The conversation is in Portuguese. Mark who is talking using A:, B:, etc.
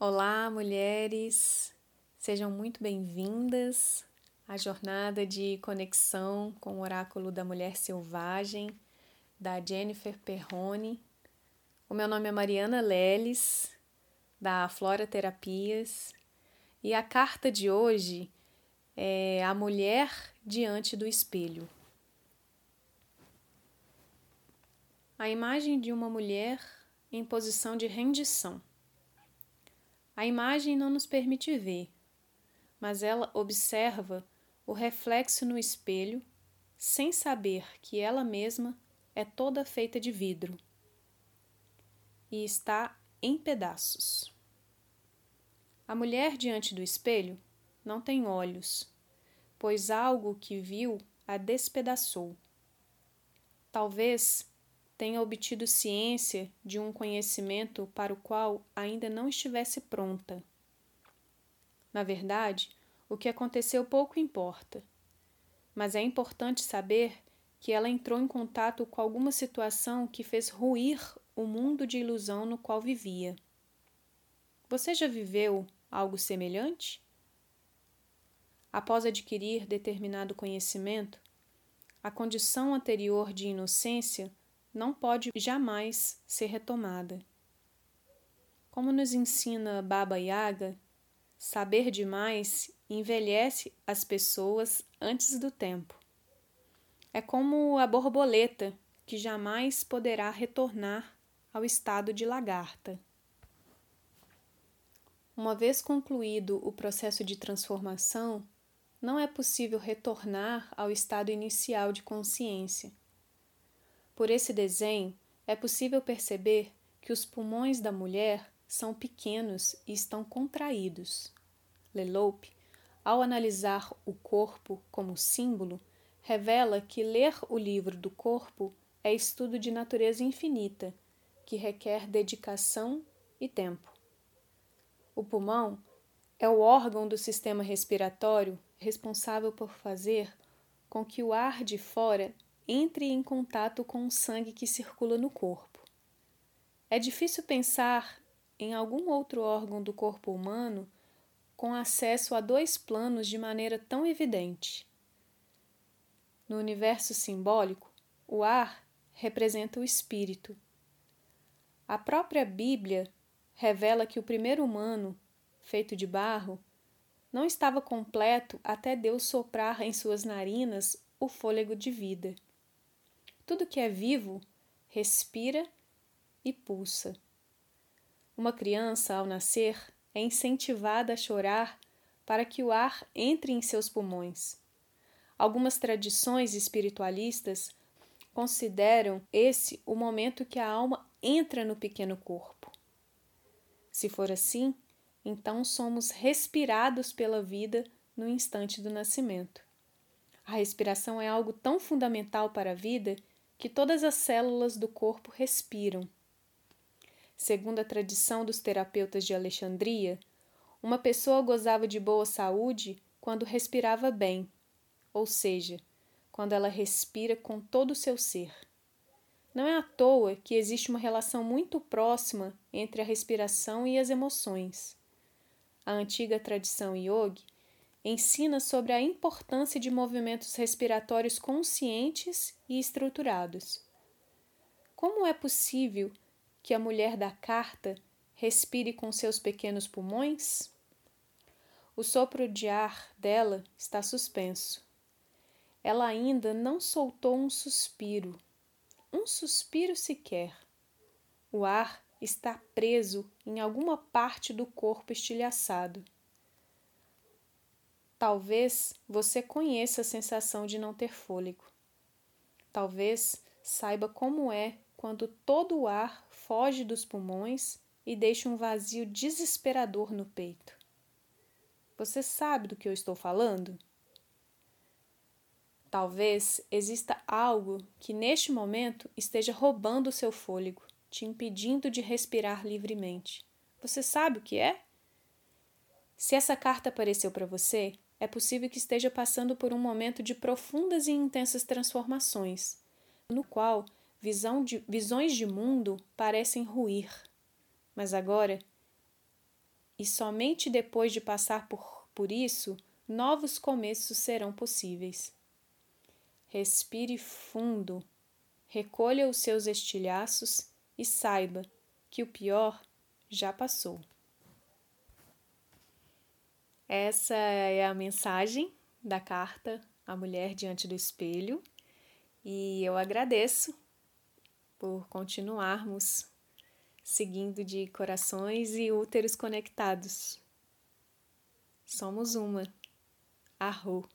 A: Olá, mulheres! Sejam muito bem-vindas à jornada de conexão com o Oráculo da Mulher Selvagem, da Jennifer Perrone. O meu nome é Mariana Leles, da Flora Terapias, e a carta de hoje é A Mulher Diante do Espelho. A imagem de uma mulher em posição de rendição. A imagem não nos permite ver, mas ela observa o reflexo no espelho sem saber que ela mesma é toda feita de vidro e está em pedaços. A mulher diante do espelho não tem olhos, pois algo que viu a despedaçou. Talvez tenha obtido ciência de um conhecimento para o qual ainda não estivesse pronta. Na verdade, o que aconteceu pouco importa, mas é importante saber que ela entrou em contato com alguma situação que fez ruir o mundo de ilusão no qual vivia. Você já viveu algo semelhante? Após adquirir determinado conhecimento, a condição anterior de inocência não pode jamais ser retomada. Como nos ensina Baba Yaga, saber demais envelhece as pessoas antes do tempo. É como a borboleta que jamais poderá retornar ao estado de lagarta. Uma vez concluído o processo de transformação, não é possível retornar ao estado inicial de consciência por esse desenho, é possível perceber que os pulmões da mulher são pequenos e estão contraídos. Leloup, ao analisar o corpo como símbolo, revela que ler o livro do corpo é estudo de natureza infinita, que requer dedicação e tempo. O pulmão é o órgão do sistema respiratório responsável por fazer com que o ar de fora entre em contato com o sangue que circula no corpo. É difícil pensar em algum outro órgão do corpo humano com acesso a dois planos de maneira tão evidente. No universo simbólico, o ar representa o espírito. A própria Bíblia revela que o primeiro humano, feito de barro, não estava completo até Deus soprar em suas narinas o fôlego de vida. Tudo que é vivo respira e pulsa. Uma criança, ao nascer, é incentivada a chorar para que o ar entre em seus pulmões. Algumas tradições espiritualistas consideram esse o momento que a alma entra no pequeno corpo. Se for assim, então somos respirados pela vida no instante do nascimento. A respiração é algo tão fundamental para a vida que todas as células do corpo respiram. Segundo a tradição dos terapeutas de Alexandria, uma pessoa gozava de boa saúde quando respirava bem, ou seja, quando ela respira com todo o seu ser. Não é à toa que existe uma relação muito próxima entre a respiração e as emoções. A antiga tradição yogi ensina sobre a importância de movimentos respiratórios conscientes e estruturados. Como é possível que a mulher da carta respire com seus pequenos pulmões? O sopro de ar dela está suspenso. Ela ainda não soltou um suspiro, um suspiro sequer. O ar está preso em alguma parte do corpo estilhaçado. Talvez você conheça a sensação de não ter fôlego. Talvez saiba como é quando todo o ar foge dos pulmões e deixa um vazio desesperador no peito. Você sabe do que eu estou falando? Talvez exista algo que neste momento esteja roubando o seu fôlego, te impedindo de respirar livremente. Você sabe o que é? Se essa carta apareceu para você, é possível que esteja passando por um momento de profundas e intensas transformações, no qual de, visões de mundo parecem ruir. Mas agora e somente depois de passar por, por isso, novos começos serão possíveis. Respire fundo, recolha os seus estilhaços e saiba que o pior já passou. Essa é a mensagem da carta à mulher diante do espelho e eu agradeço por continuarmos seguindo de corações e úteros conectados. Somos uma. Arro.